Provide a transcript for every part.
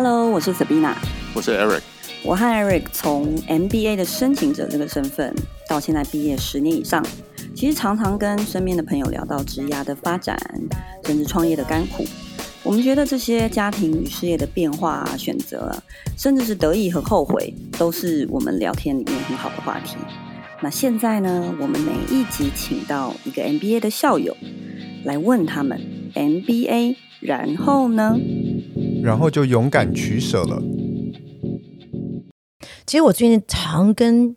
Hello，我是 Sabina，我是 Eric。我和 Eric 从 MBA 的申请者这个身份，到现在毕业十年以上，其实常常跟身边的朋友聊到职涯的发展，甚至创业的甘苦。我们觉得这些家庭与事业的变化啊、选择，甚至是得意和后悔，都是我们聊天里面很好的话题。那现在呢，我们每一集请到一个 MBA 的校友，来问他们 MBA，然后呢？然后就勇敢取舍了。其实我最近常跟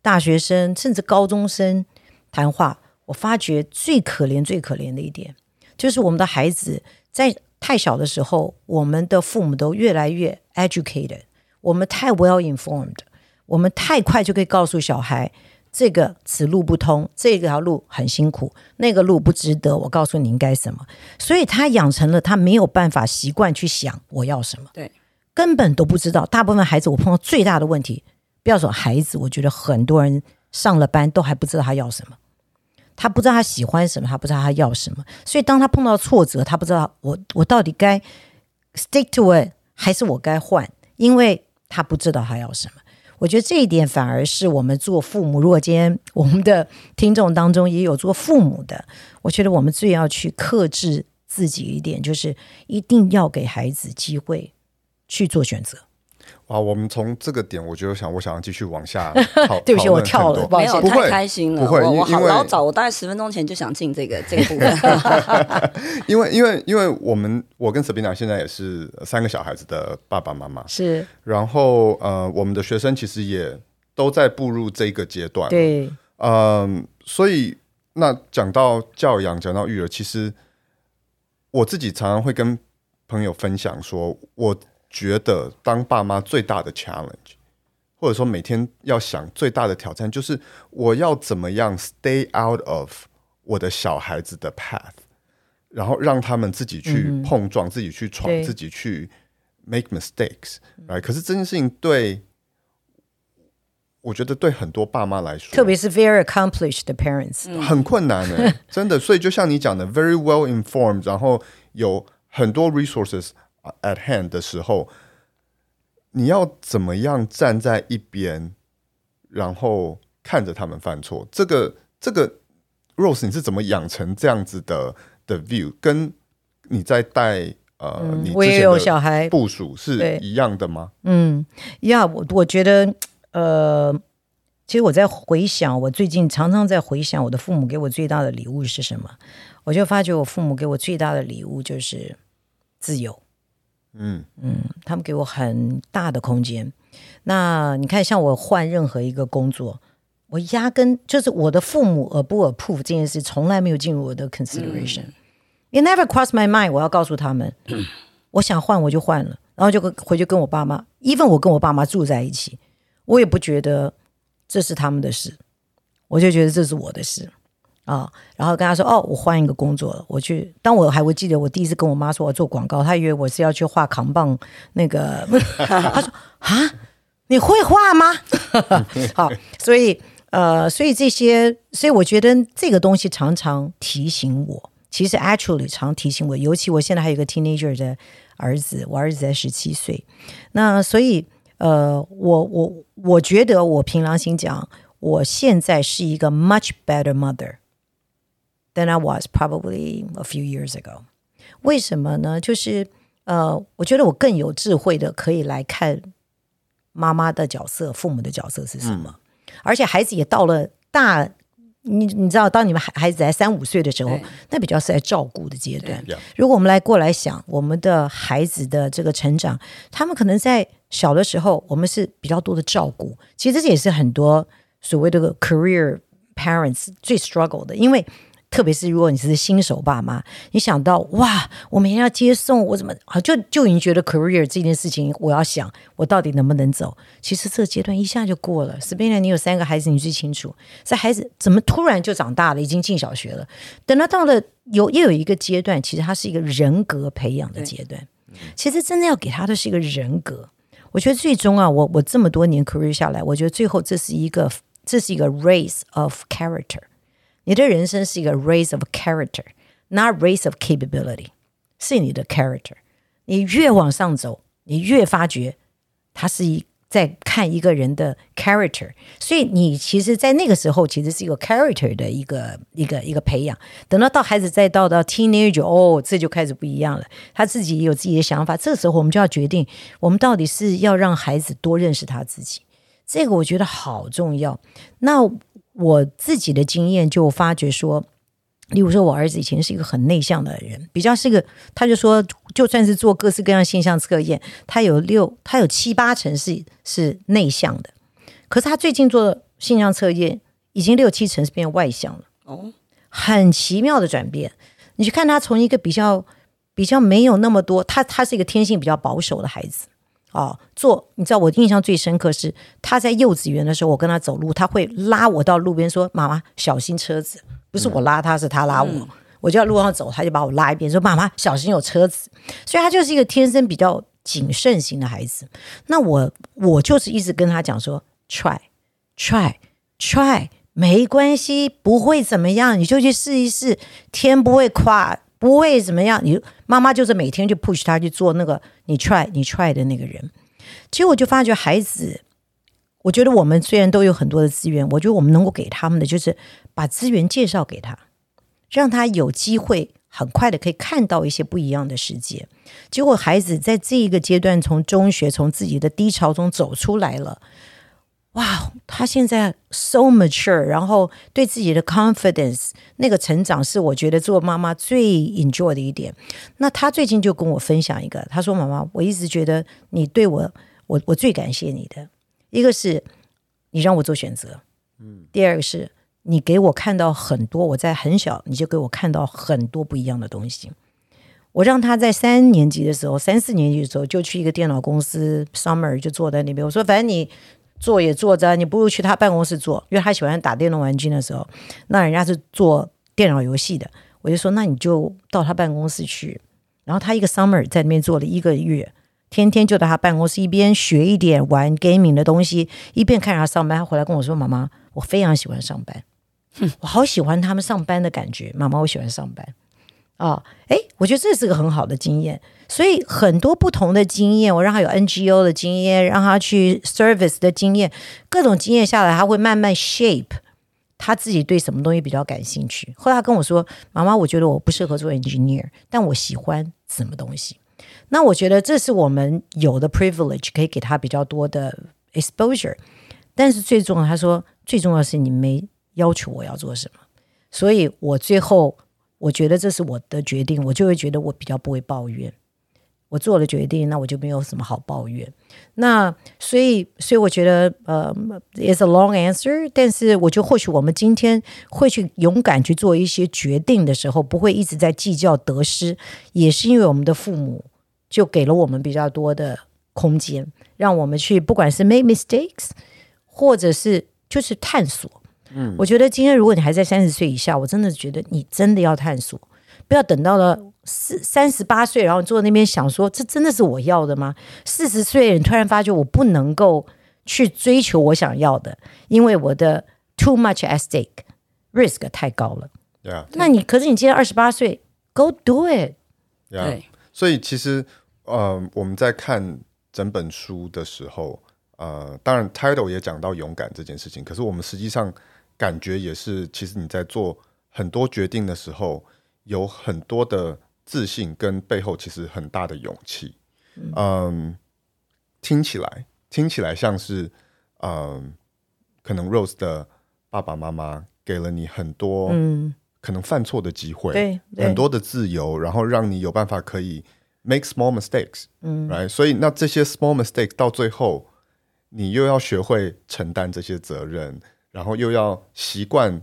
大学生甚至高中生谈话，我发觉最可怜、最可怜的一点，就是我们的孩子在太小的时候，我们的父母都越来越 educated，我们太 well informed，我们太快就可以告诉小孩。这个此路不通，这条路很辛苦，那个路不值得。我告诉你应该什么，所以他养成了他没有办法习惯去想我要什么，对，根本都不知道。大部分孩子我碰到最大的问题，不要说孩子，我觉得很多人上了班都还不知道他要什么，他不知道他喜欢什么，他不知道他要什么。所以当他碰到挫折，他不知道我我到底该 stick to it 还是我该换，因为他不知道他要什么。我觉得这一点反而是我们做父母，如果今天我们的听众当中也有做父母的，我觉得我们最要去克制自己一点，就是一定要给孩子机会去做选择。哇，我们从这个点，我就想，我想要继续往下。对不起，我跳了，没有，太开心了。不会，我我好老早，我大概十分钟前就想进这个这个部分。因为，因为，因为我们我跟 Sabina 现在也是三个小孩子的爸爸妈妈，是。然后，呃，我们的学生其实也都在步入这个阶段。对，嗯、呃，所以那讲到教养，讲到育儿，其实我自己常常会跟朋友分享说，我。觉得当爸妈最大的 challenge，或者说每天要想最大的挑战，就是我要怎么样 stay out of 我的小孩子的 path，然后让他们自己去碰撞、嗯、自己去闯、自己去 make mistakes，来。可是这件事情对，我觉得对很多爸妈来说，特别是 very accomplished 的 parents，很困难的、欸，真的。所以就像你讲的，very well informed，然后有很多 resources。At hand 的时候，你要怎么样站在一边，然后看着他们犯错？这个这个 Rose，你是怎么养成这样子的的 view？跟你在带呃，嗯、你我也有小孩部署是一样的吗？嗯，呀，我我觉得呃，其实我在回想，我最近常常在回想我的父母给我最大的礼物是什么？我就发觉我父母给我最大的礼物就是自由。嗯嗯，他们给我很大的空间。那你看，像我换任何一个工作，我压根就是我的父母 approve 不 approve 这件事，从来没有进入我的 consideration。嗯、It never crossed my mind。我要告诉他们，嗯、我想换我就换了，然后就回去跟我爸妈。even 我跟我爸妈住在一起，我也不觉得这是他们的事，我就觉得这是我的事。啊、哦，然后跟他说：“哦，我换一个工作了，我去。”当我还会记得我第一次跟我妈说我做广告，她以为我是要去画扛棒。那个，她说：“啊，你会画吗？” 好，所以呃，所以这些，所以我觉得这个东西常常提醒我，其实 actually 常提醒我，尤其我现在还有一个 teenager 的儿子，我儿子才十七岁。那所以呃，我我我觉得我凭良心讲，我现在是一个 much better mother。Than I was probably a few years ago。为什么呢？就是呃，我觉得我更有智慧的可以来看妈妈的角色、父母的角色是什么。嗯、而且孩子也到了大，你你知道，当你们孩孩子才三五岁的时候，那比较是在照顾的阶段。如果我们来过来想，我们的孩子的这个成长，他们可能在小的时候，我们是比较多的照顾。其实这也是很多所谓的 career parents 最 struggle 的，因为。特别是如果你是新手爸妈，你想到哇，我每天要接送，我怎么好就就已经觉得 career 这件事情，我要想我到底能不能走？其实这个阶段一下就过了。Sabina，你有三个孩子，你最清楚。这孩子怎么突然就长大了，已经进小学了？等到到了有又有一个阶段，其实他是一个人格培养的阶段。其实真的要给他的是一个人格。我觉得最终啊，我我这么多年 career 下来，我觉得最后这是一个这是一个 race of character。你的人生是一个 race of character，not race of capability，是你的 character。你越往上走，你越发觉他是一在看一个人的 character。所以你其实，在那个时候，其实是一个 character 的一个一个一个培养。等到到孩子再到到 teenager，哦，这就开始不一样了。他自己有自己的想法。这时候，我们就要决定，我们到底是要让孩子多认识他自己。这个我觉得好重要。那我自己的经验就发觉说，例如说，我儿子以前是一个很内向的人，比较是一个，他就说，就算是做各式各样现象测验，他有六，他有七八成是是内向的。可是他最近做的现象测验，已经六七成是变外向了。哦，很奇妙的转变。你去看他从一个比较比较没有那么多，他他是一个天性比较保守的孩子。哦，做你知道我印象最深刻是他在幼稚园的时候，我跟他走路，他会拉我到路边说：“妈妈，小心车子。”不是我拉他，是他拉我。嗯、我就在路上走，他就把我拉一边，说：“妈妈，小心有车子。”所以他就是一个天生比较谨慎型的孩子。那我我就是一直跟他讲说：“try try try，没关系，不会怎么样，你就去试一试，天不会垮。”不会怎么样，你妈妈就是每天就 push 他去做那个你 try 你 try 的那个人，其实我就发觉孩子，我觉得我们虽然都有很多的资源，我觉得我们能够给他们的就是把资源介绍给他，让他有机会很快的可以看到一些不一样的世界。结果孩子在这一个阶段，从中学从自己的低潮中走出来了。哇，他现在 so mature，然后对自己的 confidence 那个成长是我觉得做妈妈最 enjoy 的一点。那他最近就跟我分享一个，他说：“妈妈，我一直觉得你对我，我我最感谢你的，一个是你让我做选择，嗯，第二个是你给我看到很多，我在很小你就给我看到很多不一样的东西。我让他在三年级的时候，三四年级的时候就去一个电脑公司 summer 就坐在那边，我说反正你。”坐也坐着，你不如去他办公室坐，因为他喜欢打电动玩具的时候，那人家是做电脑游戏的，我就说那你就到他办公室去。然后他一个 summer 在那边做了一个月，天天就在他办公室一边学一点玩 gaming 的东西，一边看着他上班。他回来跟我说：“妈妈，我非常喜欢上班，我好喜欢他们上班的感觉。妈妈，我喜欢上班。”啊，哎，我觉得这是个很好的经验。所以很多不同的经验，我让他有 NGO 的经验，让他去 service 的经验，各种经验下来，他会慢慢 shape 他自己对什么东西比较感兴趣。后来他跟我说：“妈妈，我觉得我不适合做 engineer，但我喜欢什么东西。”那我觉得这是我们有的 privilege，可以给他比较多的 exposure。但是最重要，他说最重要是你没要求我要做什么，所以我最后我觉得这是我的决定，我就会觉得我比较不会抱怨。我做了决定，那我就没有什么好抱怨。那所以，所以我觉得，呃，is a long answer。但是，我觉得或许我们今天会去勇敢去做一些决定的时候，不会一直在计较得失，也是因为我们的父母就给了我们比较多的空间，让我们去不管是 make mistakes，或者是就是探索。嗯，我觉得今天如果你还在三十岁以下，我真的觉得你真的要探索，不要等到了。四三十八岁，然后坐在那边想说：“这真的是我要的吗？”四十岁，你突然发觉我不能够去追求我想要的，因为我的 too much at stake，risk 太高了。Yeah. 那你可是你今天二十八岁，go do it。Yeah. 对，所以其实呃，我们在看整本书的时候，呃，当然 title 也讲到勇敢这件事情，可是我们实际上感觉也是，其实你在做很多决定的时候，有很多的。自信跟背后其实很大的勇气，嗯，嗯，听起来听起来像是，嗯，可能 Rose 的爸爸妈妈给了你很多，嗯，可能犯错的机会，对，很多的自由，然后让你有办法可以 make small mistakes，嗯，right，所以那这些 small mistakes 到最后，你又要学会承担这些责任，然后又要习惯。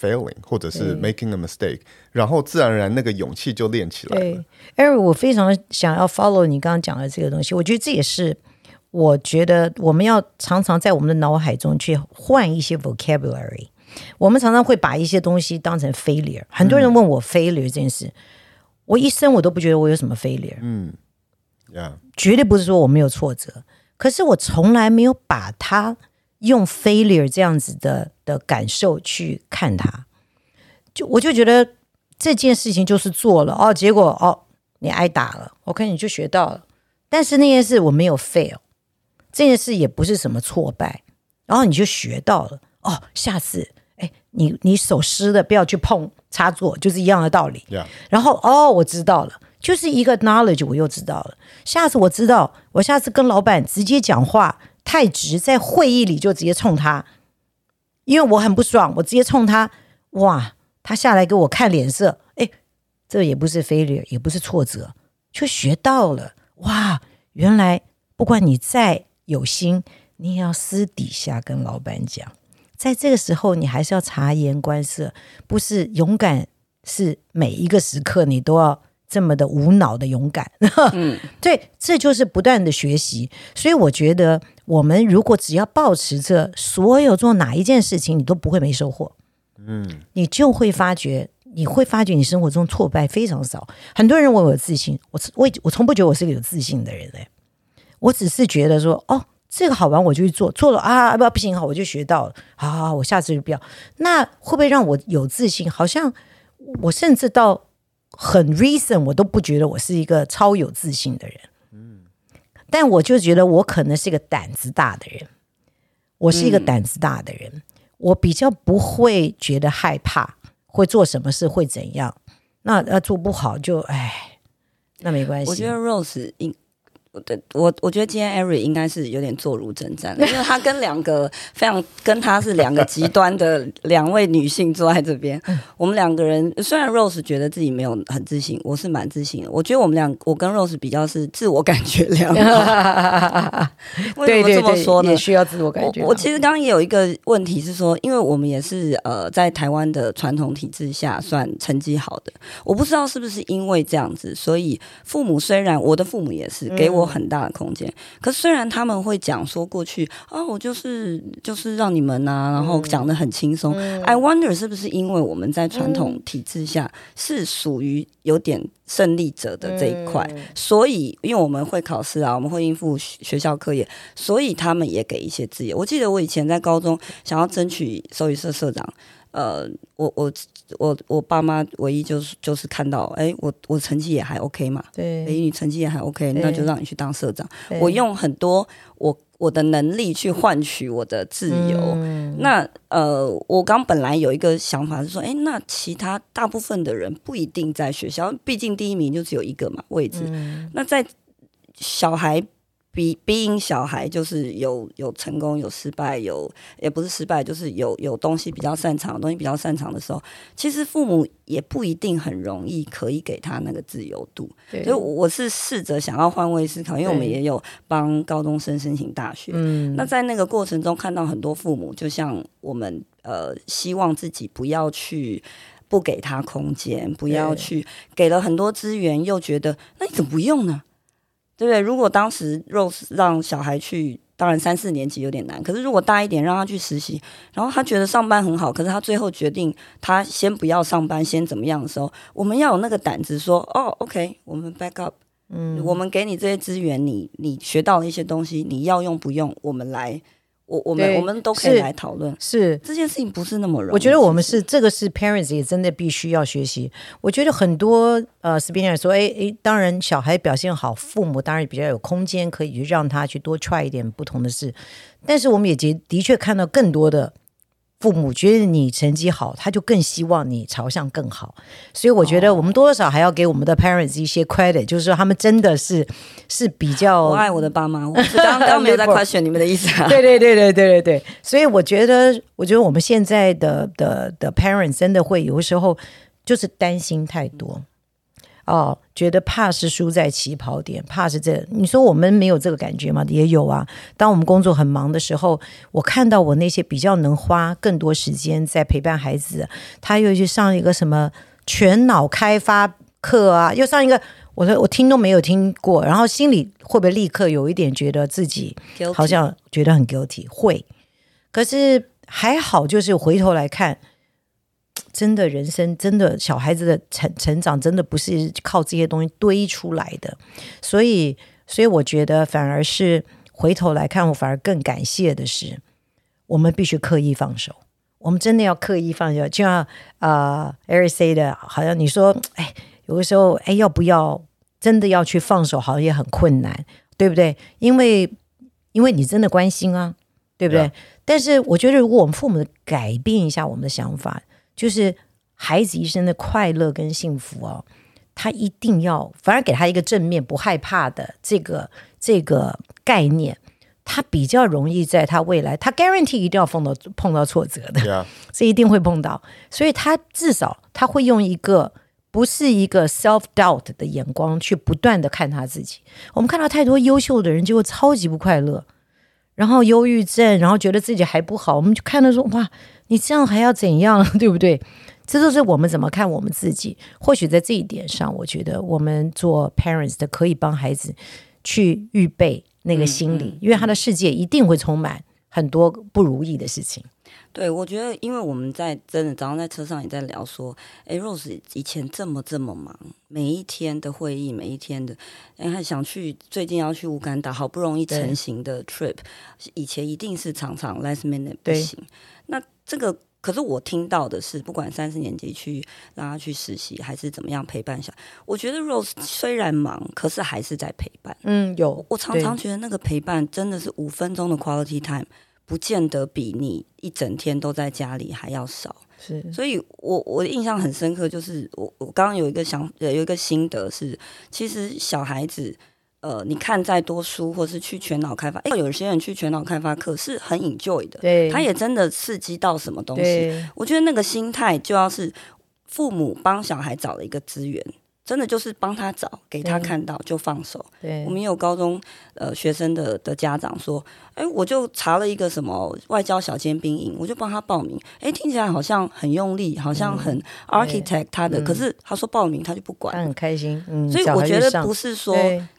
Failing 或者是 making a mistake，然后自然而然那个勇气就练起来了。对，Eric，我非常想要 follow 你刚刚讲的这个东西。我觉得这也是我觉得我们要常常在我们的脑海中去换一些 vocabulary。我们常常会把一些东西当成 failure。很多人问我 failure 这件事，嗯、我一生我都不觉得我有什么 failure。嗯，Yeah，绝对不是说我没有挫折，可是我从来没有把它。用 failure 这样子的的感受去看他，就我就觉得这件事情就是做了哦，结果哦你挨打了，OK 你就学到了，但是那件事我没有 fail，这件事也不是什么挫败，然后你就学到了哦，下次哎，你你手湿的不要去碰插座，就是一样的道理。然后哦，我知道了，就是一个 knowledge，我又知道了。下次我知道，我下次跟老板直接讲话太直，在会议里就直接冲他，因为我很不爽，我直接冲他，哇，他下来给我看脸色，哎，这也不是 failure，也不是挫折，就学到了。哇，原来不管你再有心，你也要私底下跟老板讲。在这个时候，你还是要察言观色，不是勇敢，是每一个时刻你都要这么的无脑的勇敢。嗯，对，这就是不断的学习。所以我觉得，我们如果只要保持着所有做哪一件事情，你都不会没收获。嗯，你就会发觉。你会发觉你生活中挫败非常少。很多人问我有自信，我我我从不觉得我是个有自信的人嘞。我只是觉得说，哦，这个好玩，我就去做，做了啊，不不行，好，我就学到了，好好好，我下次就不要。那会不会让我有自信？好像我甚至到很 reason，我都不觉得我是一个超有自信的人。但我就觉得我可能是一个胆子大的人。我是一个胆子大的人，我比较不会觉得害怕。会做什么事会怎样？那要做不好就唉，那没关系。我觉得 Rose 应。对，我我觉得今天 Eric 应该是有点坐如针毡，因为他跟两个非常跟他是两个极端的两位女性坐在这边。我们两个人虽然 Rose 觉得自己没有很自信，我是蛮自信的。我觉得我们俩，我跟 Rose 比较是自我感觉良好。为什么这么说呢？对对对，也需要自我感觉。我，我其实刚刚也有一个问题是说，因为我们也是呃在台湾的传统体制下算成绩好的，我不知道是不是因为这样子，所以父母虽然我的父母也是给我。很大的空间，可虽然他们会讲说过去啊，我就是就是让你们啊，然后讲得很轻松。嗯、I wonder 是不是因为我们在传统体制下是属于有点胜利者的这一块，嗯、所以因为我们会考试啊，我们会应付学校课业，所以他们也给一些自由。我记得我以前在高中想要争取手语社社长。呃，我我我我爸妈唯一就是就是看到，哎，我我成绩也还 OK 嘛，对，哎，你成绩也还 OK，那就让你去当社长。我用很多我我的能力去换取我的自由。嗯、那呃，我刚本来有一个想法是说，哎，那其他大部分的人不一定在学校，毕竟第一名就只有一个嘛位置。嗯、那在小孩。比 being 小孩就是有有成功有失败有也不是失败就是有有东西比较擅长东西比较擅长的时候，其实父母也不一定很容易可以给他那个自由度。对所以我是试着想要换位思考，因为我们也有帮高中生申请大学。嗯，那在那个过程中看到很多父母，就像我们呃希望自己不要去不给他空间，不要去给了很多资源，又觉得那你怎么不用呢？对不对？如果当时 Rose 让小孩去，当然三四年级有点难。可是如果大一点，让他去实习，然后他觉得上班很好，可是他最后决定他先不要上班，先怎么样的时候，我们要有那个胆子说：“哦，OK，我们 back up，嗯，我们给你这些资源，你你学到了一些东西，你要用不用，我们来。”我我们我们都可以来讨论，是，是这件事情不是那么容易。我觉得我们是这个是 parents 也真的必须要学习。我觉得很多呃，s p i n e r 说，哎哎，当然小孩表现好，父母当然比较有空间可以去让他去多 try 一点不同的事。但是我们也的的确看到更多的。父母觉得你成绩好，他就更希望你朝向更好，所以我觉得我们多多少少还要给我们的 parents 一些 credit，就是说他们真的是是比较。我爱我的爸妈，我刚刚没有在 question 你们的意思啊。对 对对对对对对，所以我觉得，我觉得我们现在的的的 parents 真的会有的时候就是担心太多。哦，觉得怕是输在起跑点，怕是这。你说我们没有这个感觉吗？也有啊。当我们工作很忙的时候，我看到我那些比较能花更多时间在陪伴孩子，他又去上一个什么全脑开发课啊，又上一个，我说我听都没有听过，然后心里会不会立刻有一点觉得自己好像觉得很 guilty？会，可是还好，就是回头来看。真的人生，真的小孩子的成成长，真的不是靠这些东西堆出来的。所以，所以我觉得反而是回头来看，我反而更感谢的是，我们必须刻意放手。我们真的要刻意放手，就像啊，Eric say 的，好像你说，哎，有的时候，哎，要不要真的要去放手，好像也很困难，对不对？因为因为你真的关心啊，对不对？Yeah. 但是我觉得，如果我们父母改变一下我们的想法，就是孩子一生的快乐跟幸福哦，他一定要反而给他一个正面、不害怕的这个这个概念。他比较容易在他未来，他 guarantee 一定要碰到碰到挫折的，这 Yeah. 一定会碰到，所以他至少他会用一个不是一个 self doubt 的眼光去不断的看他自己。我们看到太多优秀的人，就会超级不快乐，然后忧郁症，然后觉得自己还不好，我们就看到说哇，你这样还要怎样，对不对？这就是我们怎么看我们自己。或许在这一点上，我觉得我们做 parents 的可以帮孩子去预备。那个心理，嗯嗯、因为他的世界一定会充满很多不如意的事情。对，我觉得，因为我们在真的早上在车上也在聊说，哎，Rose 以前这么这么忙，每一天的会议，每一天的，哎，还想去，最近要去乌干达，好不容易成型的 trip，以前一定是常常 last minute 不行。那这个。可是我听到的是，不管三四年级去让他去实习，还是怎么样陪伴下，我觉得 Rose 虽然忙，可是还是在陪伴。嗯，有。我常常觉得那个陪伴真的是五分钟的 quality time，不见得比你一整天都在家里还要少。是，所以我我的印象很深刻，就是我我刚刚有一个想有一个心得是，其实小孩子。呃，你看再多书，或是去全脑开发，哎，有些人去全脑开发课是很 enjoy 的，对，他也真的刺激到什么东西。我觉得那个心态就要是父母帮小孩找了一个资源。真的就是帮他找，给他看到就放手。对，我们也有高中呃学生的的家长说，哎，我就查了一个什么外交小尖兵营，我就帮他报名。哎，听起来好像很用力，好像很 architect 他的，嗯、可是他说报名他就不管，他很开心。嗯，所以我觉得不是说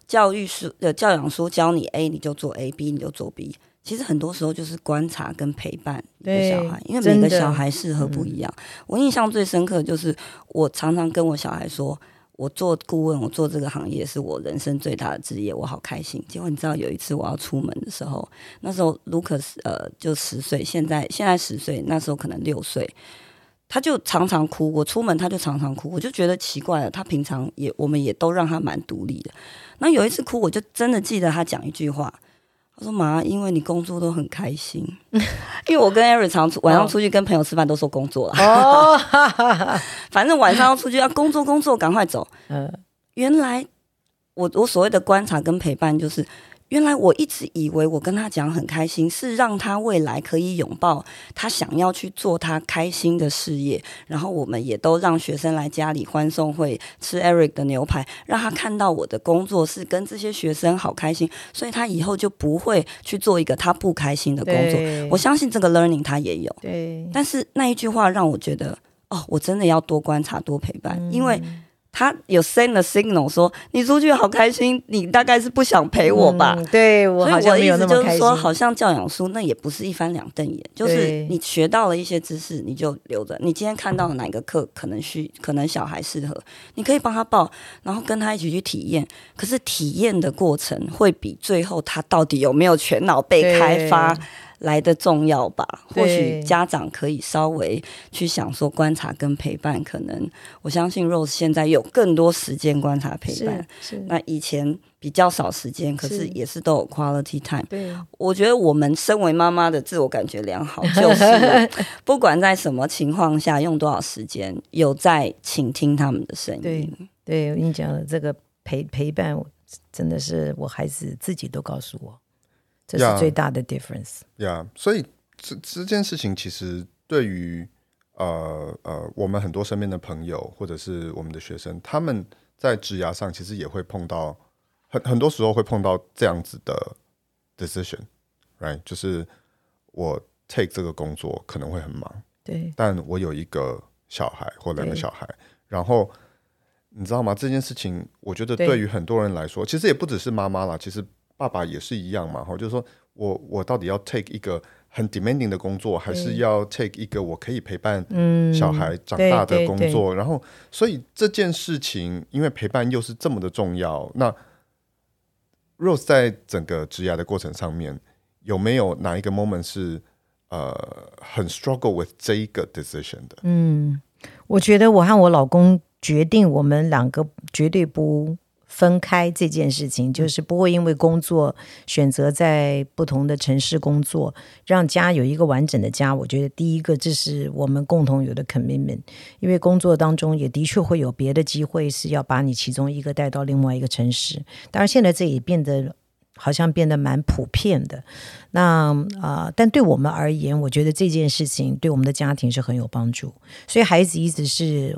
教育书的教养书教你 A 你就做 A，B 你就做 B。其实很多时候就是观察跟陪伴一个小孩，因为每个小孩适合不一样。嗯、我印象最深刻就是我常常跟我小孩说。我做顾问，我做这个行业是我人生最大的职业，我好开心。结果你知道，有一次我要出门的时候，那时候卢克斯呃就十岁，现在现在十岁，那时候可能六岁，他就常常哭。我出门他就常常哭，我就觉得奇怪了。他平常也我们也都让他蛮独立的，那有一次哭，我就真的记得他讲一句话。我说妈，因为你工作都很开心，因为我跟 Eric 常出晚上出去跟朋友吃饭都说工作了，哦，反正晚上要出去要工作工作，赶快走。嗯，原来我我所谓的观察跟陪伴就是。原来我一直以为我跟他讲很开心，是让他未来可以拥抱他想要去做他开心的事业。然后我们也都让学生来家里欢送会吃 Eric 的牛排，让他看到我的工作是跟这些学生好开心，所以他以后就不会去做一个他不开心的工作。我相信这个 learning 他也有。对，但是那一句话让我觉得，哦，我真的要多观察、多陪伴，嗯、因为。他有 send a signal 说，你出去好开心，你大概是不想陪我吧？嗯、对，我好像没有那么开心。所以我的意思就是说，好像教养书那也不是一翻两瞪眼，就是你学到了一些知识，你就留着。你今天看到了哪个课可能需，可能小孩适合，你可以帮他报，然后跟他一起去体验。可是体验的过程会比最后他到底有没有全脑被开发。来的重要吧？或许家长可以稍微去想说观察跟陪伴，可能我相信 Rose 现在有更多时间观察陪伴。是，那以前比较少时间，可是也是都有 quality time。对，我觉得我们身为妈妈的自我感觉良好，就是不管在什么情况下，用多少时间，有在倾听他们的声音。对，对我跟你讲的这个陪陪伴，真的是我孩子自己都告诉我。这是最大的 difference。呀，yeah, yeah, 所以这这件事情其实对于呃呃我们很多身边的朋友或者是我们的学生，他们在职涯上其实也会碰到很很多时候会碰到这样子的 decision，right？就是我 take 这个工作可能会很忙，对，但我有一个小孩或两个小孩，然后你知道吗？这件事情我觉得对于很多人来说，其实也不只是妈妈啦，其实。爸爸也是一样嘛，哈，就是说我我到底要 take 一个很 demanding 的工作，还是要 take 一个我可以陪伴小孩长大的工作？然后，所以这件事情，因为陪伴又是这么的重要，那 Rose 在整个职涯的过程上面，有没有哪一个 moment 是呃很 struggle with 这一个 decision 的？嗯，我觉得我和我老公决定，我们两个绝对不。分开这件事情，就是不会因为工作选择在不同的城市工作，让家有一个完整的家。我觉得第一个，这是我们共同有的 commitment。因为工作当中也的确会有别的机会是要把你其中一个带到另外一个城市。当然，现在这也变得好像变得蛮普遍的。那啊、呃，但对我们而言，我觉得这件事情对我们的家庭是很有帮助。所以孩子一直是。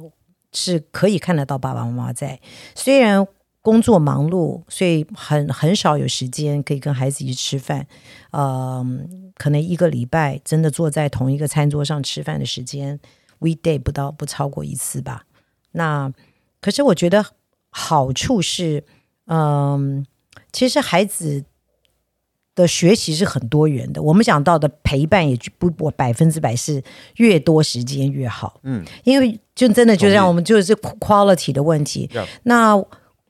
是可以看得到爸爸妈妈在，虽然工作忙碌，所以很很少有时间可以跟孩子一起吃饭。呃，可能一个礼拜真的坐在同一个餐桌上吃饭的时间，weekday 不到不超过一次吧。那可是我觉得好处是，嗯、呃，其实孩子。的学习是很多元的，我们讲到的陪伴也不不百分之百是越多时间越好，嗯，因为就真的就让我们就是 quality 的问题。那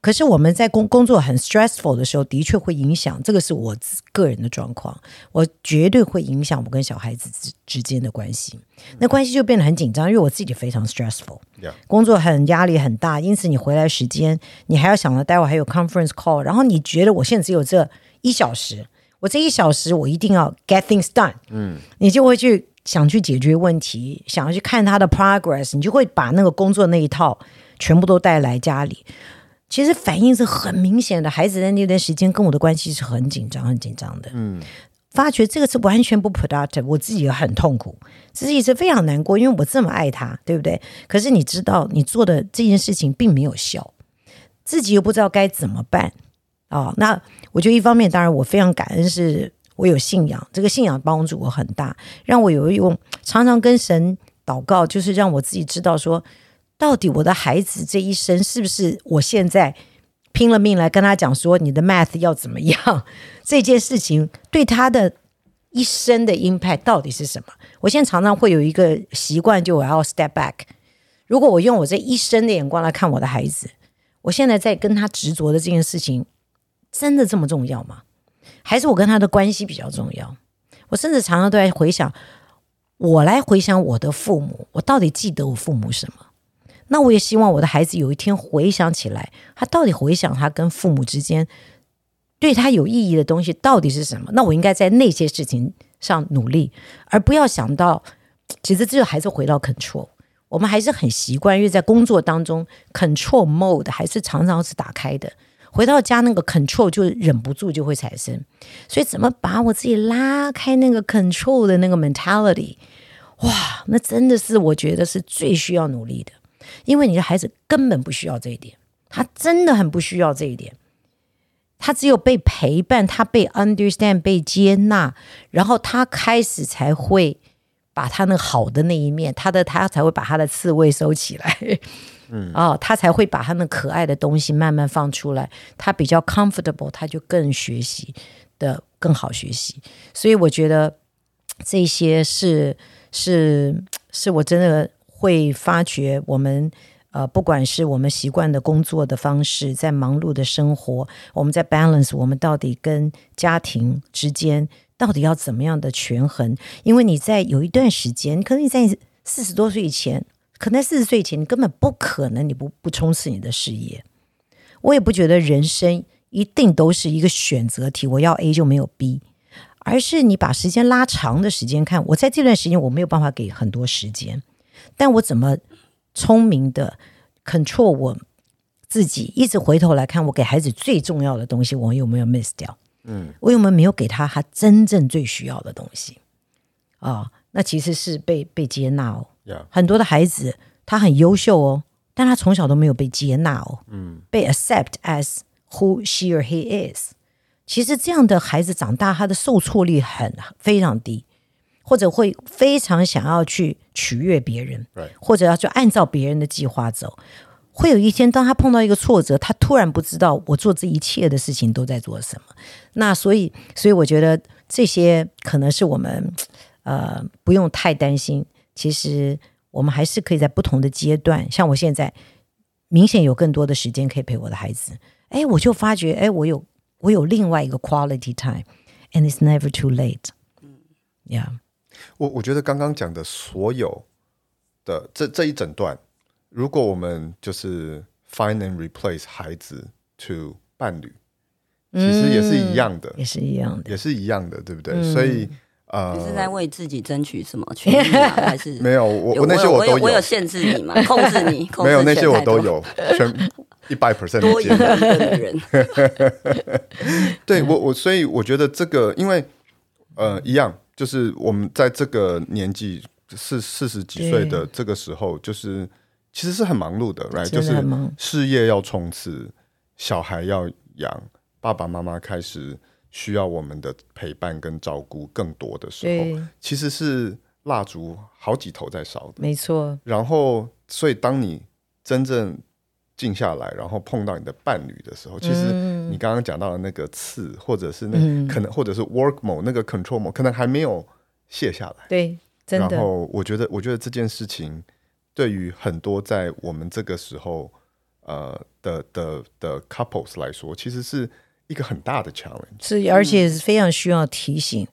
可是我们在工工作很 stressful 的时候，的确会影响，这个是我个人的状况，我绝对会影响我跟小孩子之之间的关系，那关系就变得很紧张，因为我自己非常 stressful，工作很压力很大，因此你回来时间，你还要想着待会还有 conference call，然后你觉得我现在只有这一小时。我这一小时，我一定要 get things done。嗯，你就会去想去解决问题，想要去看他的 progress，你就会把那个工作那一套全部都带来家里。其实反应是很明显的，孩子在那段时间跟我的关系是很紧张、很紧张的。嗯，发觉这个是完全不 productive，我自己也很痛苦，自己是非常难过，因为我这么爱他，对不对？可是你知道，你做的这件事情并没有效，自己又不知道该怎么办。哦，那我觉得一方面，当然我非常感恩，是我有信仰，这个信仰帮助我很大，让我有用常常跟神祷告，就是让我自己知道说，到底我的孩子这一生是不是我现在拼了命来跟他讲说，你的 math 要怎么样，这件事情对他的一生的 impact 到底是什么？我现在常常会有一个习惯，就我要 step back，如果我用我这一生的眼光来看我的孩子，我现在在跟他执着的这件事情。真的这么重要吗？还是我跟他的关系比较重要？我甚至常常都在回想，我来回想我的父母，我到底记得我父母什么？那我也希望我的孩子有一天回想起来，他到底回想他跟父母之间对他有意义的东西到底是什么？那我应该在那些事情上努力，而不要想到，其实这就还是回到 control。我们还是很习惯，因为在工作当中，control mode 还是常常是打开的。回到家，那个 control 就忍不住就会产生，所以怎么把我自己拉开那个 control 的那个 mentality，哇，那真的是我觉得是最需要努力的，因为你的孩子根本不需要这一点，他真的很不需要这一点，他只有被陪伴，他被 understand，被接纳，然后他开始才会把他那好的那一面，他的他才会把他的刺猬收起来。嗯，哦，他才会把他那可爱的东西慢慢放出来。他比较 comfortable，他就更学习的更好学习。所以我觉得这些是是是我真的会发觉，我们呃，不管是我们习惯的工作的方式，在忙碌的生活，我们在 balance，我们到底跟家庭之间到底要怎么样的权衡？因为你在有一段时间，可能你在四十多岁以前。可能四十岁以前，你根本不可能，你不不冲刺你的事业。我也不觉得人生一定都是一个选择题，我要 A 就没有 B，而是你把时间拉长的时间看。我在这段时间我没有办法给很多时间，但我怎么聪明的 control 我自己，一直回头来看，我给孩子最重要的东西，我有没有 miss 掉？嗯，我有没有没有给他他真正最需要的东西？啊、哦，那其实是被被接纳哦。Yeah. 很多的孩子他很优秀哦，但他从小都没有被接纳哦，嗯，被 accept as who she or he is。其实这样的孩子长大，他的受挫力很非常低，或者会非常想要去取悦别人，Right. 或者要去按照别人的计划走。会有一天，当他碰到一个挫折，他突然不知道我做这一切的事情都在做什么。那所以，所以我觉得这些可能是我们呃不用太担心。其实我们还是可以在不同的阶段，像我现在明显有更多的时间可以陪我的孩子。哎，我就发觉，哎，我有我有另外一个 quality time，and it's never too late。嗯，Yeah。我我觉得刚刚讲的所有的这这一整段，如果我们就是 find and replace 孩子，to 伴侣，其实也是一样的，嗯、也是一样的，也是一样的，对不对？嗯、所以。呃，你是在为自己争取什么权 益吗？还是没有？我我那些我都有，我有限制你吗？控制你？没有那些我都有，全 一百 percent 多一个的人。对我我所以我觉得这个，因为呃一样，就是我们在这个年纪四四十几岁的这个时候，就是其实是很忙碌的，right？就是事业要冲刺，小孩要养，爸爸妈妈开始。需要我们的陪伴跟照顾更多的时候，其实是蜡烛好几头在烧的，没错。然后，所以当你真正静下来，然后碰到你的伴侣的时候，其实你刚刚讲到的那个刺，或者是那可能，或者是 work mode 那个 control mode，可能还没有卸下来。对，真的。然后，我觉得，我觉得这件事情对于很多在我们这个时候呃的的的 couples 来说，其实是。一个很大的 challenge 是，而且是非常需要提醒。嗯、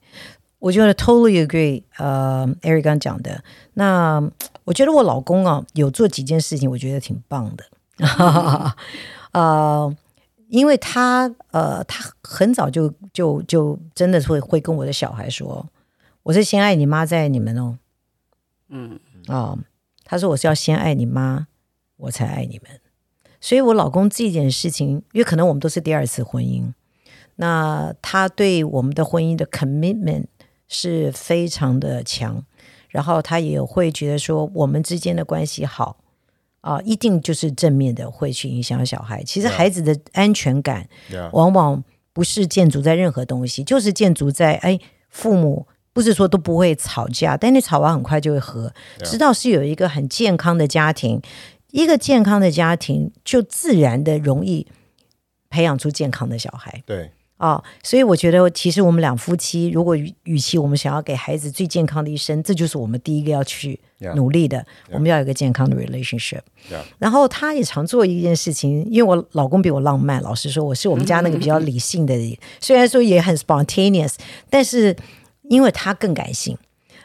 我觉得 totally agree，呃，Eric 刚讲的。那我觉得我老公啊，有做几件事情，我觉得挺棒的。嗯、呃，因为他呃，他很早就就就真的会会跟我的小孩说，我是先爱你妈，再爱你们哦。嗯啊、呃，他说我是要先爱你妈，我才爱你们。所以，我老公这件事情，因为可能我们都是第二次婚姻，那他对我们的婚姻的 commitment 是非常的强，然后他也会觉得说，我们之间的关系好啊、呃，一定就是正面的，会去影响小孩。其实孩子的安全感往往不是建筑在任何东西，就是建筑在哎，父母不是说都不会吵架，但你吵完很快就会和，知道是有一个很健康的家庭。一个健康的家庭，就自然的容易培养出健康的小孩。对，哦，所以我觉得，其实我们两夫妻，如果与与其我们想要给孩子最健康的一生，这就是我们第一个要去努力的。Yeah. 我们要有一个健康的 relationship。然后他也常做一件事情，因为我老公比我浪漫，老实说，我是我们家那个比较理性的，虽然说也很 spontaneous，但是因为他更感性，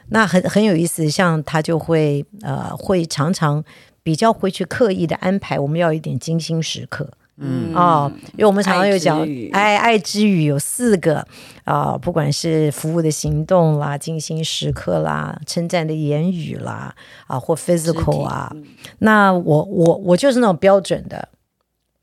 那很很有意思，像他就会呃，会常常。比较会去刻意的安排，我们要一点精心时刻，嗯。啊、哦，因为我们常常有讲，爱爱之语有四个啊、呃，不管是服务的行动啦、精心时刻啦、称赞的言语啦啊，或 physical 啊，嗯、那我我我就是那种标准的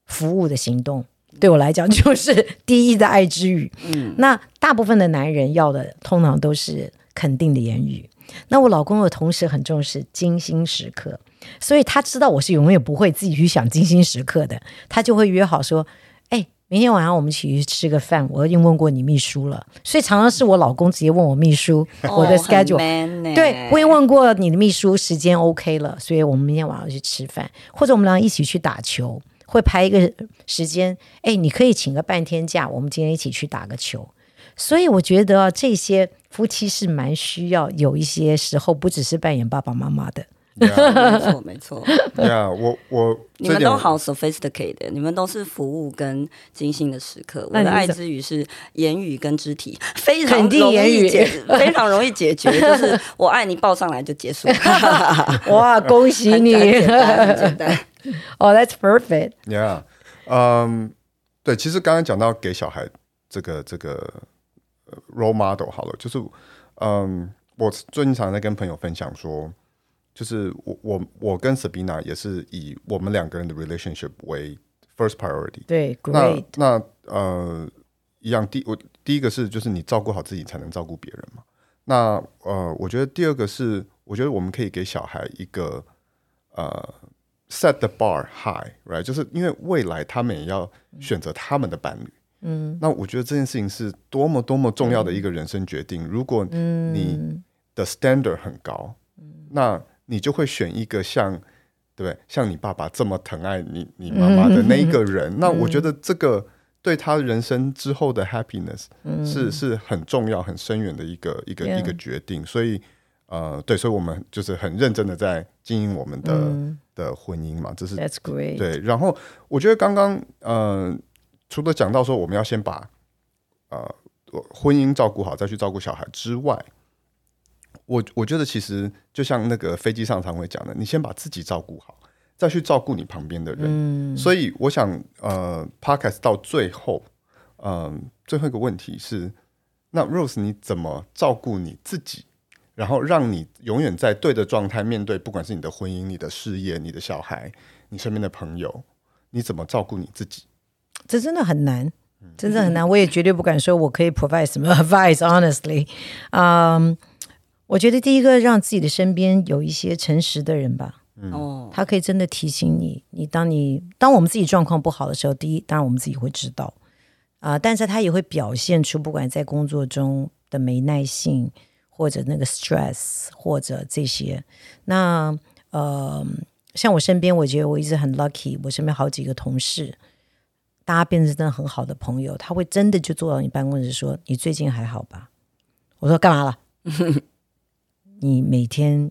服务的行动，对我来讲就是第一的爱之语。嗯，那大部分的男人要的通常都是肯定的言语，那我老公的同时很重视精心时刻。所以他知道我是永远不会自己去想精心时刻的，他就会约好说：“哎，明天晚上我们一起去吃个饭。”我已经问过你秘书了，所以常常是我老公直接问我秘书、哦、我的 schedule，、欸、对，我已经问过你的秘书时间 OK 了，所以我们明天晚上去吃饭，或者我们俩一起去打球，会排一个时间。哎，你可以请个半天假，我们今天一起去打个球。所以我觉得这些夫妻是蛮需要有一些时候不只是扮演爸爸妈妈的。Yeah, 没错，没错。对啊，我我你们都好 sophisticated，你们都是服务跟精心的时刻。我的爱之语是言语跟肢体，非常容易解，非常容易解决，就是我爱你抱上来就结束。哇，恭喜你！简单，简单。哦、oh,，That's perfect。Yeah，嗯、um,，对，其实刚刚讲到给小孩这个这个 role model 好了，就是嗯，um, 我最近常常在跟朋友分享说。就是我我我跟 Sabina 也是以我们两个人的 relationship 为 first priority。对，great。那那呃一样，第我第一个是就是你照顾好自己才能照顾别人嘛。那呃，我觉得第二个是，我觉得我们可以给小孩一个呃 set the bar high，right？就是因为未来他们也要选择他们的伴侣。嗯。那我觉得这件事情是多么多么重要的一个人生决定。嗯、如果你的 standard 很高，嗯、那你就会选一个像，对不对？像你爸爸这么疼爱你、你妈妈的那一个人。嗯、那我觉得这个对他人生之后的 happiness 是、嗯、是很重要、很深远的一个一个、嗯、一个决定。所以，呃，对，所以我们就是很认真的在经营我们的、嗯、的婚姻嘛。这是 That's great。对。然后，我觉得刚刚，呃，除了讲到说我们要先把呃婚姻照顾好，再去照顾小孩之外。我我觉得其实就像那个飞机上常会讲的，你先把自己照顾好，再去照顾你旁边的人。嗯，所以我想，呃，Podcast 到最后，嗯、呃，最后一个问题是，那 Rose 你怎么照顾你自己，然后让你永远在对的状态面对，不管是你的婚姻、你的事业、你的小孩、你身边的朋友，你怎么照顾你自己？这真的很难，真的很难。我也绝对不敢说我可以 provide 什么 advice，honestly，嗯、um,。我觉得第一个让自己的身边有一些诚实的人吧，哦、嗯，他可以真的提醒你，你当你当我们自己状况不好的时候，第一，当然我们自己会知道啊、呃，但是他也会表现出不管在工作中的没耐性，或者那个 stress，或者这些。那呃，像我身边，我觉得我一直很 lucky，我身边好几个同事，大家变成真的很好的朋友，他会真的就坐到你办公室说：“你最近还好吧？”我说：“干嘛了？”你每天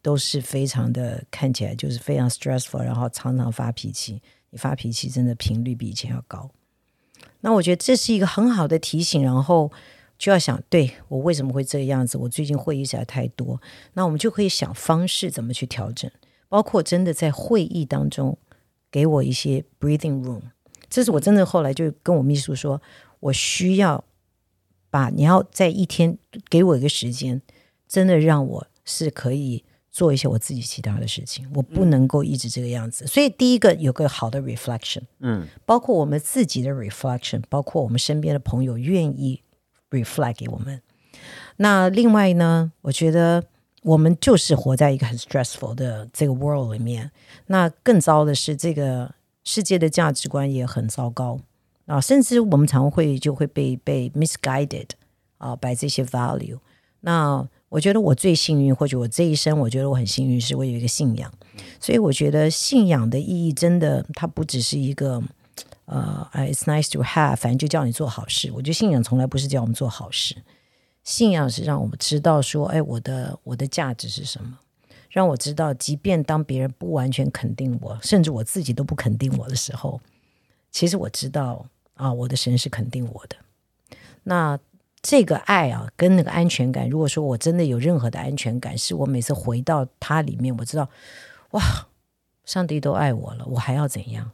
都是非常的看起来就是非常 stressful，然后常常发脾气。你发脾气真的频率比以前要高。那我觉得这是一个很好的提醒，然后就要想，对，我为什么会这个样子？我最近会议实在太多。那我们就可以想方式怎么去调整，包括真的在会议当中给我一些 breathing room。这是我真的后来就跟我秘书说，我需要把你要在一天给我一个时间。真的让我是可以做一些我自己其他的事情，我不能够一直这个样子。所以第一个有个好的 reflection，嗯，包括我们自己的 reflection，包括我们身边的朋友愿意 reflect 给我们。那另外呢，我觉得我们就是活在一个很 stressful 的这个 world 里面。那更糟的是，这个世界的价值观也很糟糕啊，甚至我们常会就会被被 misguided 啊，by 这些 value。那我觉得我最幸运，或者我这一生，我觉得我很幸运，是我有一个信仰。所以我觉得信仰的意义真的，它不只是一个呃，it's nice to have，反正就叫你做好事。我觉得信仰从来不是叫我们做好事，信仰是让我们知道说，哎，我的我的价值是什么，让我知道，即便当别人不完全肯定我，甚至我自己都不肯定我的时候，其实我知道啊，我的神是肯定我的。那。这个爱啊，跟那个安全感，如果说我真的有任何的安全感，是我每次回到他里面，我知道，哇，上帝都爱我了，我还要怎样？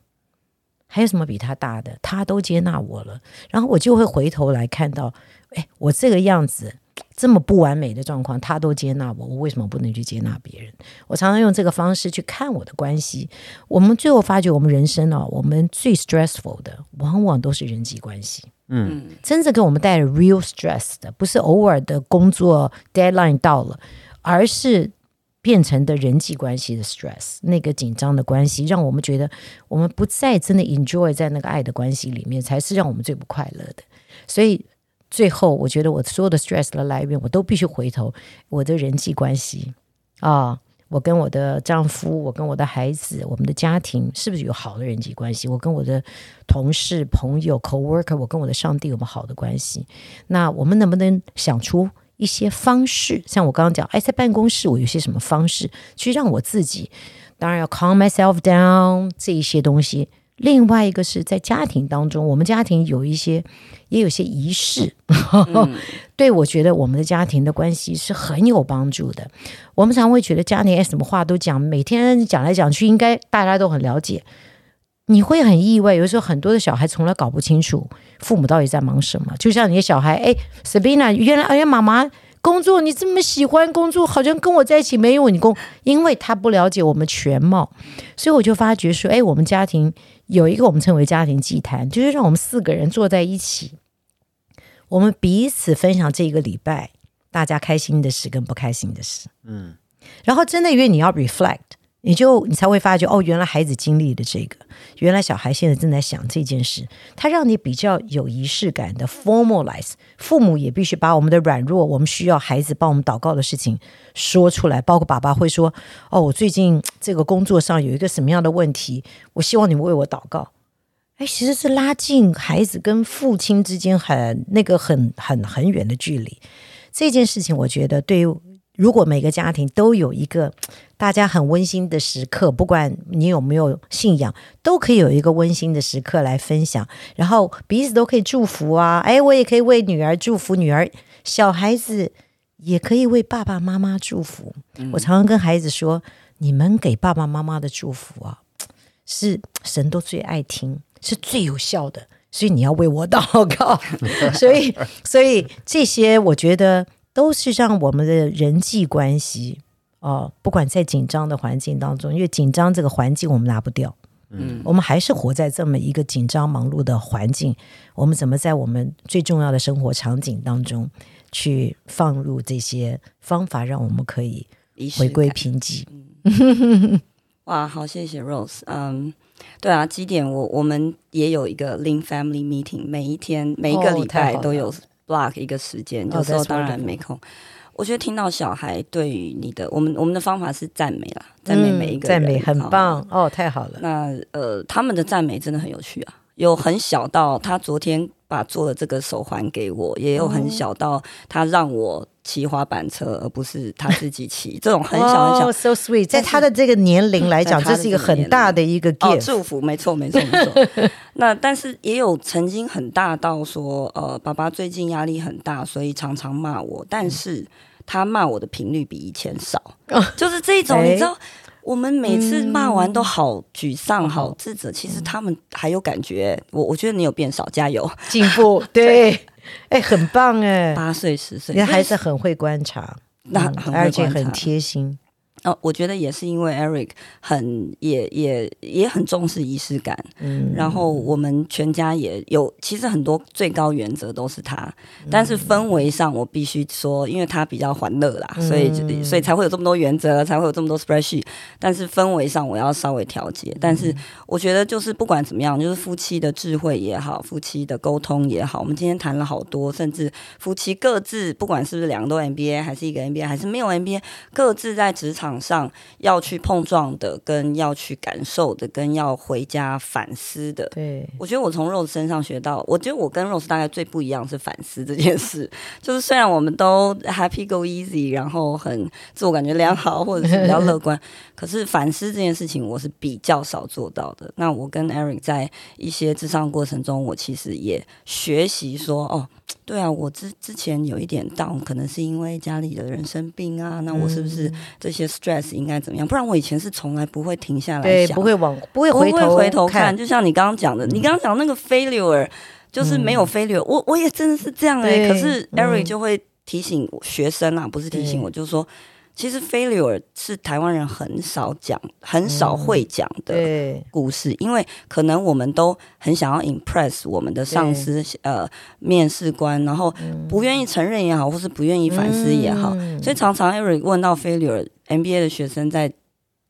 还有什么比他大的？他都接纳我了，然后我就会回头来看到，哎，我这个样子。这么不完美的状况，他都接纳我，我为什么不能去接纳别人？我常常用这个方式去看我的关系。我们最后发觉，我们人生啊，我们最 stressful 的，往往都是人际关系。嗯，真正给我们带来 real stress 的，不是偶尔的工作 deadline 到了，而是变成的人际关系的 stress，那个紧张的关系，让我们觉得我们不再真的 enjoy 在那个爱的关系里面，才是让我们最不快乐的。所以。最后，我觉得我所有的 stress 的来源，我都必须回头我的人际关系啊，我跟我的丈夫，我跟我的孩子，我们的家庭是不是有好的人际关系？我跟我的同事、朋友、coworker，我跟我的上帝有没有好的关系？那我们能不能想出一些方式？像我刚刚讲，哎，在办公室我有些什么方式去让我自己，当然要 calm myself down 这一些东西。另外一个是在家庭当中，我们家庭有一些，也有些仪式，嗯、对我觉得我们的家庭的关系是很有帮助的。我们常会觉得家庭哎，什么话都讲，每天讲来讲去，应该大家都很了解。你会很意外，有时候很多的小孩从来搞不清楚父母到底在忙什么。就像你的小孩，哎，Sabina，原来哎呀，妈妈工作你这么喜欢工作，好像跟我在一起没有你工，因为他不了解我们全貌，所以我就发觉说，哎，我们家庭。有一个我们称为家庭祭坛，就是让我们四个人坐在一起，我们彼此分享这一个礼拜大家开心的事跟不开心的事。嗯，然后真的因为你要 reflect。你就你才会发觉哦，原来孩子经历的这个，原来小孩现在正在想这件事，他让你比较有仪式感的 formalize。父母也必须把我们的软弱，我们需要孩子帮我们祷告的事情说出来。包括爸爸会说：“哦，我最近这个工作上有一个什么样的问题，我希望你们为我祷告。”哎，其实是拉近孩子跟父亲之间很那个很很很远的距离。这件事情，我觉得对于。如果每个家庭都有一个 大家很温馨的时刻，不管你有没有信仰，都可以有一个温馨的时刻来分享，然后彼此都可以祝福啊！哎，我也可以为女儿祝福，女儿小孩子也可以为爸爸妈妈祝福。我常常跟孩子说：“你们给爸爸妈妈的祝福啊，是 神都最爱听，是最有效的，所以你要为我祷告。所以，所以这些我觉得都是让我们的人际关系哦、呃，不管在紧张的环境当中，因为紧张这个环境我们拿不掉。嗯，我们还是活在这么一个紧张忙碌的环境，我们怎么在我们最重要的生活场景当中去放入这些方法，让我们可以回归平静？嗯、哇，好，谢谢 Rose。嗯，对啊，几点我我们也有一个 Lean Family Meeting，每一天每一个礼拜都有 block 一个时间，有时候当然没空。我觉得听到小孩对于你的，我们我们的方法是赞美啦，赞美每一个人，赞美很棒哦，太好了。那呃，他们的赞美真的很有趣啊，有很小到他昨天把做的这个手环给我，也有很小到他让我骑滑板车，而不是他自己骑，这种很小很小，so sweet，在他的这个年龄来讲，这是一个很大的一个。gift，祝福，没错没错没错。那但是也有曾经很大到说，呃，爸爸最近压力很大，所以常常骂我，但是。他骂我的频率比以前少，哦、就是这种，你知道，我们每次骂完都好沮丧、嗯、好自责，其实他们还有感觉。我我觉得你有变少，加油，进步，对，哎，很棒哎，八岁十岁，你还是很会观察，那、嗯、而且很贴心。哦，我觉得也是因为 Eric 很也也也很重视仪式感，嗯，然后我们全家也有，其实很多最高原则都是他，但是氛围上我必须说，因为他比较欢乐啦，所以所以才会有这么多原则，才会有这么多 spreadsheet，但是氛围上我要稍微调节。但是我觉得就是不管怎么样，就是夫妻的智慧也好，夫妻的沟通也好，我们今天谈了好多，甚至夫妻各自不管是不是两个都 MBA，还是一个 MBA，还是没有 MBA，各自在职场。上要去碰撞的，跟要去感受的，跟要回家反思的。对，我觉得我从 Rose 身上学到，我觉得我跟 Rose 大概最不一样是反思这件事。就是虽然我们都 Happy Go Easy，然后很自我感觉良好，或者是比较乐观，可是反思这件事情我是比较少做到的。那我跟 Eric 在一些智商过程中，我其实也学习说，哦。对啊，我之之前有一点 down，可能是因为家里的人生病啊，那我是不是这些 stress 应该怎么样？不然我以前是从来不会停下来想，不会往不会回头不会回头看。就像你刚刚讲的，你刚刚讲那个 failure，就是没有 failure，嗯、我我也真的是这样哎、欸。可是 Eric 就会提醒学生啊，不是提醒我，就是说。其实 failure 是台湾人很少讲、很少会讲的故事，嗯、因为可能我们都很想要 impress 我们的上司、呃面试官，然后不愿意承认也好，或是不愿意反思也好，嗯、所以常常 Eric 问到 failure MBA 的学生在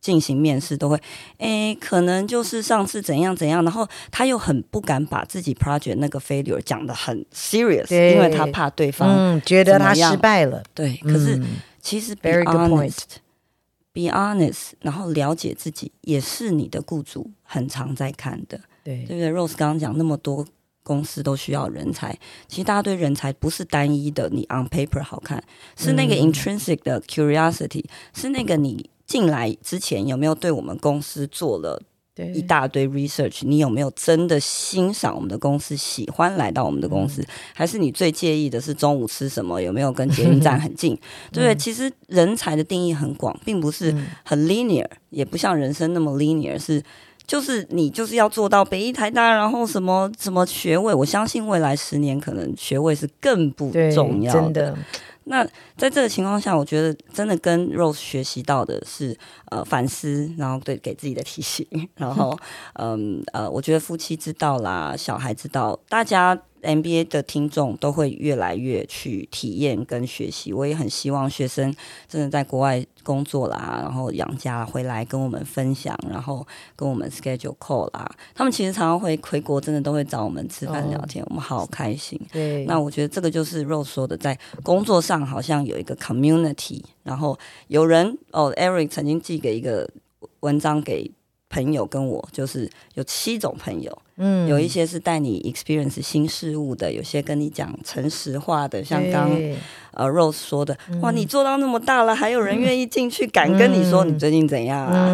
进行面试都会，诶，可能就是上次怎样怎样，然后他又很不敢把自己 project 那个 failure 讲的很 serious，因为他怕对方、嗯、觉得他失败了，对，可是。嗯其实 be honest，be honest，然后了解自己也是你的雇主很常在看的，对，对不对？Rose 刚刚讲那么多公司都需要人才，其实大家对人才不是单一的，你 on paper 好看，是那个 intrinsic 的 curiosity，、嗯、是那个你进来之前有没有对我们公司做了。对一大堆 research，你有没有真的欣赏我们的公司，喜欢来到我们的公司？嗯、还是你最介意的是中午吃什么？有没有跟捷运站很近？对不对？嗯、其实人才的定义很广，并不是很 linear，、嗯、也不像人生那么 linear，是就是你就是要做到北医台大，然后什么什么学位。我相信未来十年可能学位是更不重要的。真的。那在这个情况下，我觉得真的跟 Rose 学习到的是，呃，反思，然后对给自己的提醒，然后，嗯呃，我觉得夫妻知道啦，小孩知道，大家。MBA 的听众都会越来越去体验跟学习，我也很希望学生真的在国外工作啦，然后养家回来跟我们分享，然后跟我们 schedule call 啦。他们其实常常回回国，真的都会找我们吃饭聊天，哦、我们好开心。对，那我觉得这个就是 Rose 说的，在工作上好像有一个 community，然后有人哦，Eric 曾经寄给一个文章给。朋友跟我就是有七种朋友，嗯，有一些是带你 experience 新事物的，有些跟你讲诚实话的，像刚呃 Rose 说的，哇，你做到那么大了，还有人愿意进去敢跟你说你最近怎样啊？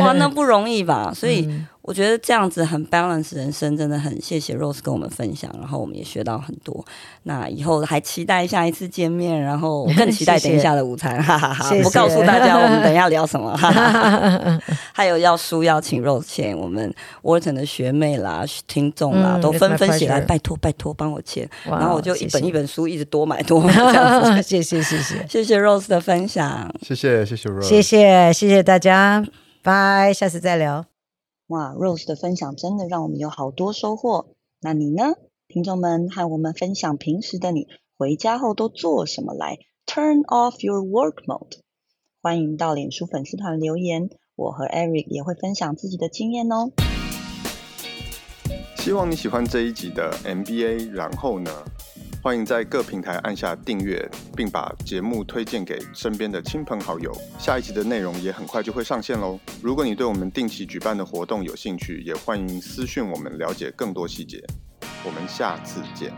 哇，那不容易吧？所以。我觉得这样子很 balance 人生，真的很谢谢 Rose 跟我们分享，然后我们也学到很多。那以后还期待下一次见面，然后我更期待等一下的午餐，哈哈哈！不告诉大家我们等一下聊什么，哈哈哈。还有要书要请 Rose 签，我们 Wharton 的学妹啦、听众啦，嗯、都纷纷写来拜托拜托帮我签，wow, 然后我就一本一本书一直多买多买这样子。谢谢 谢谢谢谢 Rose 的分享，谢谢谢谢 Rose，谢谢谢谢大家，拜，下次再聊。哇，Rose 的分享真的让我们有好多收获。那你呢？听众们和我们分享平时的你回家后都做什么来？Turn off your work mode。欢迎到脸书粉丝团留言，我和 Eric 也会分享自己的经验哦。希望你喜欢这一集的 MBA，然后呢？欢迎在各平台按下订阅，并把节目推荐给身边的亲朋好友。下一集的内容也很快就会上线喽。如果你对我们定期举办的活动有兴趣，也欢迎私讯我们了解更多细节。我们下次见。